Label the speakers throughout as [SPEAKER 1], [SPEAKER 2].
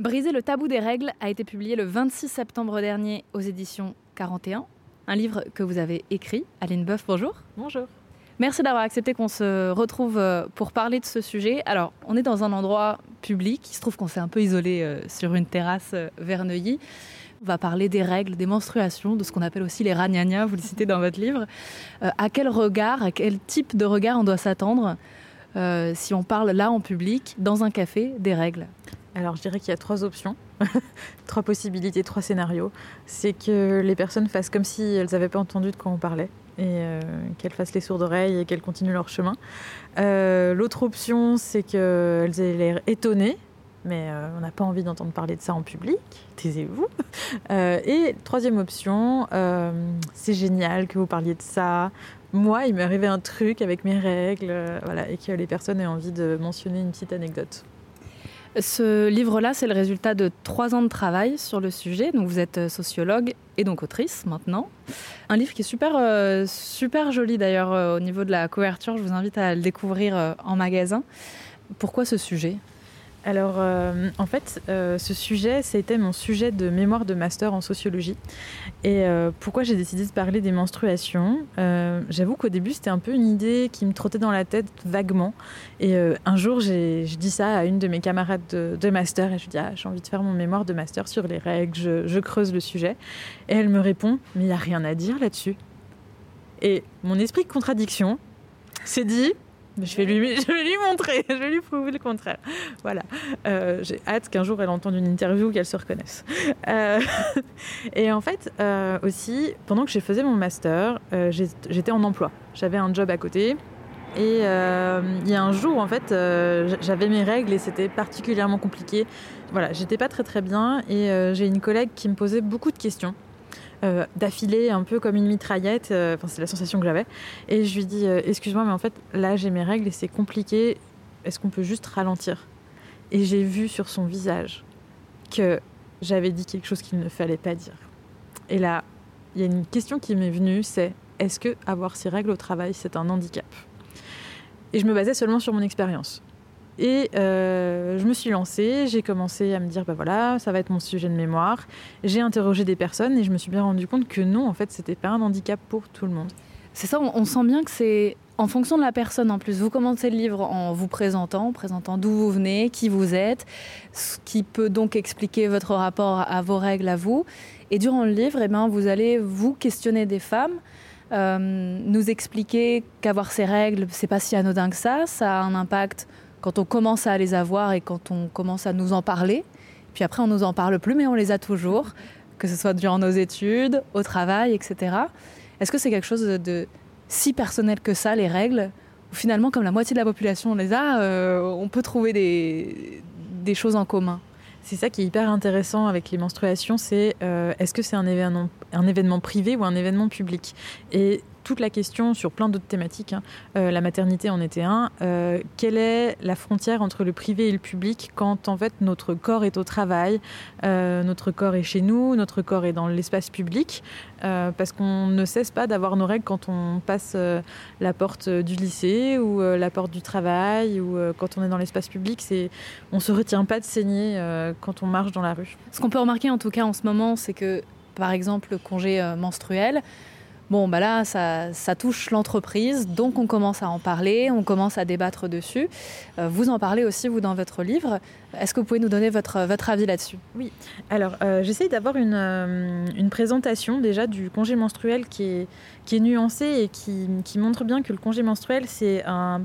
[SPEAKER 1] Briser le tabou des règles a été publié le 26 septembre dernier aux éditions 41, un livre que vous avez écrit. Aline Boeuf, bonjour.
[SPEAKER 2] Bonjour.
[SPEAKER 1] Merci d'avoir accepté qu'on se retrouve euh, pour parler de ce sujet. Alors, on est dans un endroit public, il se trouve qu'on s'est un peu isolé euh, sur une terrasse euh, vers Neuilly. On va parler des règles, des menstruations, de ce qu'on appelle aussi les ragnagnas, vous le citez dans votre livre. à quel regard, à quel type de regard on doit s'attendre si on parle là en public, dans un café, des règles?
[SPEAKER 2] Alors je dirais qu'il y a trois options, trois possibilités, trois scénarios. C'est que les personnes fassent comme si elles n'avaient pas entendu de quoi on parlait et euh, qu'elles fassent les sourdes oreilles et qu'elles continuent leur chemin. Euh, l'autre option, c'est qu'elles aient l'air étonnées, mais euh, on n'a pas envie d'entendre parler de ça en public, taisez-vous. et troisième option, c'est génial que vous parliez de ça. Moi, il m'est arrivé un truc avec mes règles, voilà, et que les personnes aient envie de mentionner une petite anecdote.
[SPEAKER 1] Ce livre-là, c'est le résultat de trois ans de travail sur le sujet. Donc vous êtes euh, sociologue et donc autrice maintenant. Un livre qui est super, euh, super joli d'ailleurs euh, au niveau de la couverture. Je vous invite à le découvrir en magasin. Pourquoi ce sujet?
[SPEAKER 2] Alors, euh, en fait, euh, ce sujet, c'était mon sujet de mémoire de master en sociologie. Et euh, pourquoi j'ai décidé de parler des menstruations? J'avoue qu'au début, c'était un peu une idée qui me trottait dans la tête vaguement. Et un jour, j'ai dit ça à une de mes camarades de, master et je lui dis ah, j'ai envie de faire mon mémoire de master sur les règles, je, je creuse le sujet. Et elle me répond mais il n'y a rien à dire là-dessus. Et mon esprit de contradiction s'est dit je vais, lui, montrer, je vais lui prouver le contraire. Voilà. Euh, j'ai hâte qu'un jour elle entende une interview, qu'elle se reconnaisse. Euh, et en fait, euh, aussi, pendant que je faisais mon master, j'étais en emploi. J'avais un job à côté. Et il y a un jour, en fait, j'avais mes règles et c'était particulièrement compliqué. Voilà, j'étais pas très très bien et j'ai une collègue qui me posait beaucoup de questions. Euh, d'affilée, un peu comme une mitraillette. Euh, enfin, c'est la sensation que j'avais. Et je lui dis euh, Excuse-moi, mais en fait, là, j'ai mes règles et c'est compliqué. Est-ce qu'on peut juste ralentir? Et j'ai vu sur son visage que j'avais dit quelque chose qu'il ne fallait pas dire. Et là, il y a une question qui m'est venue c'est est-ce que avoir ces règles au travail, c'est un handicap? Et je me basais seulement sur mon expérience. Et euh, je me suis lancée, j'ai commencé à me dire, bah voilà, ça va être mon sujet de mémoire. J'ai interrogé des personnes et je me suis bien rendu compte que non, en fait, c'était pas un handicap pour tout le monde.
[SPEAKER 1] C'est ça, on, sent bien que c'est en fonction de la personne en plus. Vous commencez le livre en vous présentant, présentant d'où vous venez, qui vous êtes, ce qui peut donc expliquer votre rapport à vos règles à vous. Et durant le livre, eh ben, vous allez vous questionner des femmes. Euh, nous expliquer qu'avoir ces règles, c'est pas si anodin que ça, ça a un impact quand on commence à les avoir et quand on commence à nous en parler. Puis après, on nous en parle plus, mais on les a toujours, que ce soit durant nos études, au travail, etc. Est-ce que c'est quelque chose de, si personnel que ça, les règles, ou finalement, comme la moitié de la population les a, euh, on peut trouver des, choses en commun?
[SPEAKER 2] C'est ça qui est hyper intéressant avec les menstruations, c'est euh, est-ce que c'est un événement, un événement privé ou un événement public? Et toute la question sur plein d'autres thématiques. Hein. Euh, la maternité en était un. Euh, quelle est la frontière entre le privé et le public quand en fait notre corps est au travail, euh, notre corps est chez nous, notre corps est dans l'espace public, parce qu'on ne cesse pas d'avoir nos règles quand on passe la porte du lycée ou la porte du travail ou quand on est dans l'espace public. C'est, on se retient pas de saigner quand on marche dans la rue.
[SPEAKER 1] Ce qu'on peut remarquer en tout cas en ce moment, c'est que par exemple le congé menstruel, Bon, bah là, ça, touche l'entreprise, donc on commence à en parler, on commence à débattre dessus. Euh, vous en parlez aussi, vous, dans votre livre. Est-ce que vous pouvez nous donner votre, avis là-dessus?
[SPEAKER 2] Oui. Alors, euh, j'essaye d'avoir une, euh, une, présentation déjà du congé menstruel qui est, qui est nuancée et qui montre bien que le congé menstruel, c'est un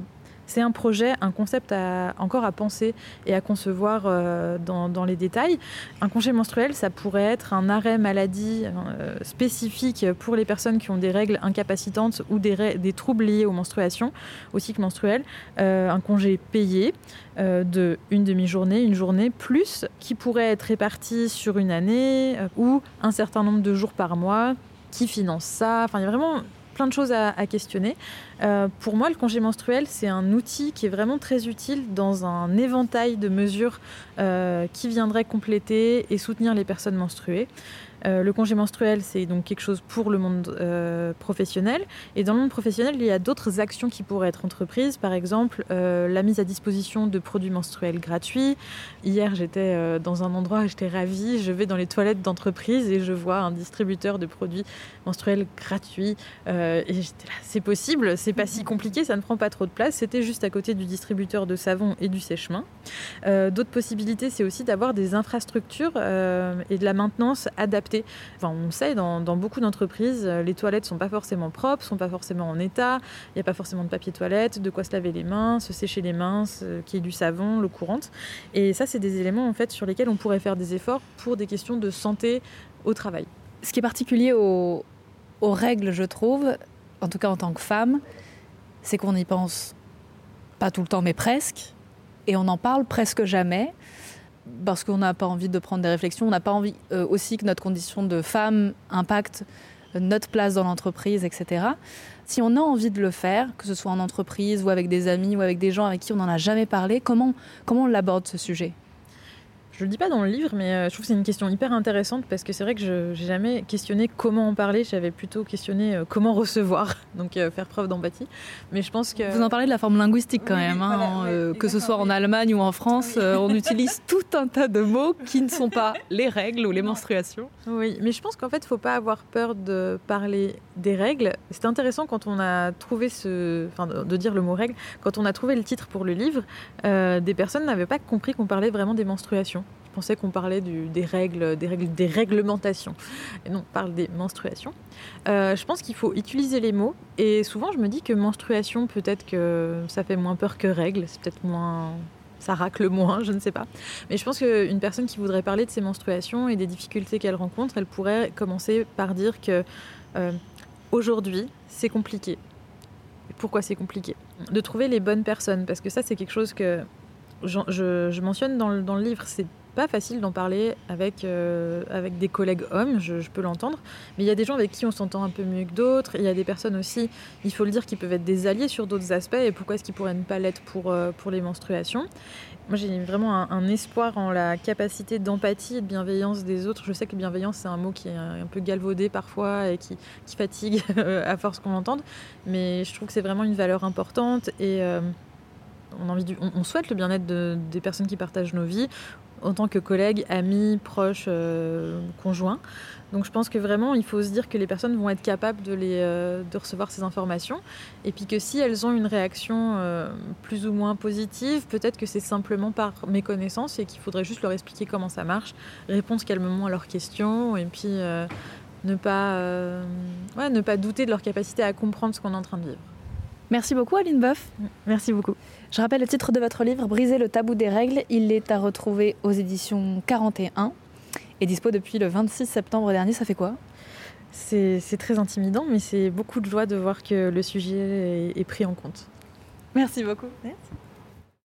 [SPEAKER 2] c'est un projet, un concept encore à penser et à concevoir euh, dans, les détails. Un congé menstruel, ça pourrait être un arrêt maladie euh, spécifique pour les personnes qui ont des règles incapacitantes ou des, troubles liés aux menstruations, au cycle menstruel. Euh, un congé payé de une demi-journée, une journée plus, qui pourrait être réparti sur une année ou un certain nombre de jours par mois. Qui finance ça il y a vraiment plein de choses à, questionner. Euh, pour moi, le congé menstruel, c'est un outil qui est vraiment très utile dans un éventail de mesures euh, qui viendraient compléter et soutenir les personnes menstruées. Euh, le congé menstruel, c'est donc quelque chose pour le monde euh, professionnel. Et dans le monde professionnel, il y a d'autres actions qui pourraient être entreprises. Par exemple, euh, la mise à disposition de produits menstruels gratuits. Hier, j'étais dans un endroit, j'étais ravie. Je vais dans les toilettes d'entreprise et je vois un distributeur de produits menstruels gratuits. et j'étais là, c'est possible, c'est pas si compliqué, ça ne prend pas trop de place. C'était juste à côté du distributeur de savon et du sèche-main. D'autres possibilités, c'est aussi d'avoir des infrastructures et de la maintenance adaptée Enfin, on sait, dans, beaucoup d'entreprises, euh, les toilettes sont pas forcément propres, sont pas forcément en état. Il n'y a pas forcément de papier toilette, de quoi se laver les mains, se sécher les mains, qui est du savon, l'eau courante. Et ça, c'est des éléments en fait sur lesquels on pourrait faire des efforts pour des questions de santé au travail.
[SPEAKER 1] Ce qui est particulier aux, aux règles, je trouve, en tout cas en tant que femme, c'est qu'on y pense pas tout le temps, mais presque, et on n'en parle presque jamais parce qu'on n'a pas envie de prendre des réflexions, on n'a pas envie euh, aussi que notre condition de femme impacte notre place dans l'entreprise, etc. Si on a envie de le faire, que ce soit en entreprise ou avec des amis ou avec des gens avec qui on n'en a jamais parlé, comment, comment on l'aborde ce sujet?
[SPEAKER 2] Je le dis pas dans le livre, mais euh, je trouve que c'est une question hyper intéressante parce que c'est vrai que je n'ai jamais questionné comment en parler, j'avais plutôt questionné euh, comment recevoir, donc euh, faire preuve d'empathie. Mais je pense que...
[SPEAKER 1] Vous en parlez de la forme linguistique quand même, hein, que ce soit en Allemagne ou en France, on utilise tout un tas de mots qui ne sont pas les règles ou les menstruations.
[SPEAKER 2] Oui, mais je pense qu'en fait, il ne faut pas avoir peur de parler des règles. C'est intéressant quand on a trouvé ce... Enfin, de dire le mot règle, quand on a trouvé le titre pour le livre, des personnes n'avaient pas compris qu'on parlait vraiment des menstruations. Pensais qu'on parlait des règles, des règles, des réglementations. Et non, on parle des menstruations. Euh, je pense qu'il faut utiliser les mots. Et souvent, je me dis que menstruation, peut-être que ça fait moins peur que règles. C'est peut-être moins ça racle moins, je ne sais pas. Mais je pense qu'une personne qui voudrait parler de ses menstruations et des difficultés qu'elle rencontre, elle pourrait commencer par dire que euh, aujourd'hui, c'est compliqué. Pourquoi c'est compliqué? De trouver les bonnes personnes, parce que ça, c'est quelque chose que je, mentionne dans le, livre. Pas facile d'en parler avec, euh, avec des collègues hommes, je, peux l'entendre. Mais il y a des gens avec qui on s'entend un peu mieux que d'autres. Il y a des personnes aussi, il faut le dire, qui peuvent être des alliés sur d'autres aspects. Et pourquoi est-ce qu'ils pourraient ne pas l'être pour, euh, pour les menstruations Moi, j'ai vraiment un, espoir en la capacité d'empathie et de bienveillance des autres. Je sais que bienveillance, c'est un mot qui est un, peu galvaudé parfois et qui, fatigue à force qu'on l'entende. Mais je trouve que c'est vraiment une valeur importante. Et. Euh, on, a envie on, souhaite le bien-être des personnes qui partagent nos vies en tant que collègues, amis, proches, euh, conjoints. Donc je pense que vraiment, il faut se dire que les personnes vont être capables de, les, euh, de recevoir ces informations. Et puis que si elles ont une réaction euh, plus ou moins positive, peut-être que c'est simplement par méconnaissance et qu'il faudrait juste leur expliquer comment ça marche, répondre calmement à leurs questions et puis ne, pas, ouais, ne pas douter de leur capacité à comprendre ce qu'on est en train de vivre.
[SPEAKER 1] Merci beaucoup Aline Boeuf.
[SPEAKER 2] Merci beaucoup.
[SPEAKER 1] Je rappelle le titre de votre livre, Briser le tabou des règles. Il est à retrouver aux éditions 41 et dispo depuis le 26 septembre dernier. Ça fait quoi?
[SPEAKER 2] C'est très intimidant, mais c'est beaucoup de joie de voir que le sujet est, pris en compte.
[SPEAKER 1] Merci beaucoup. Merci.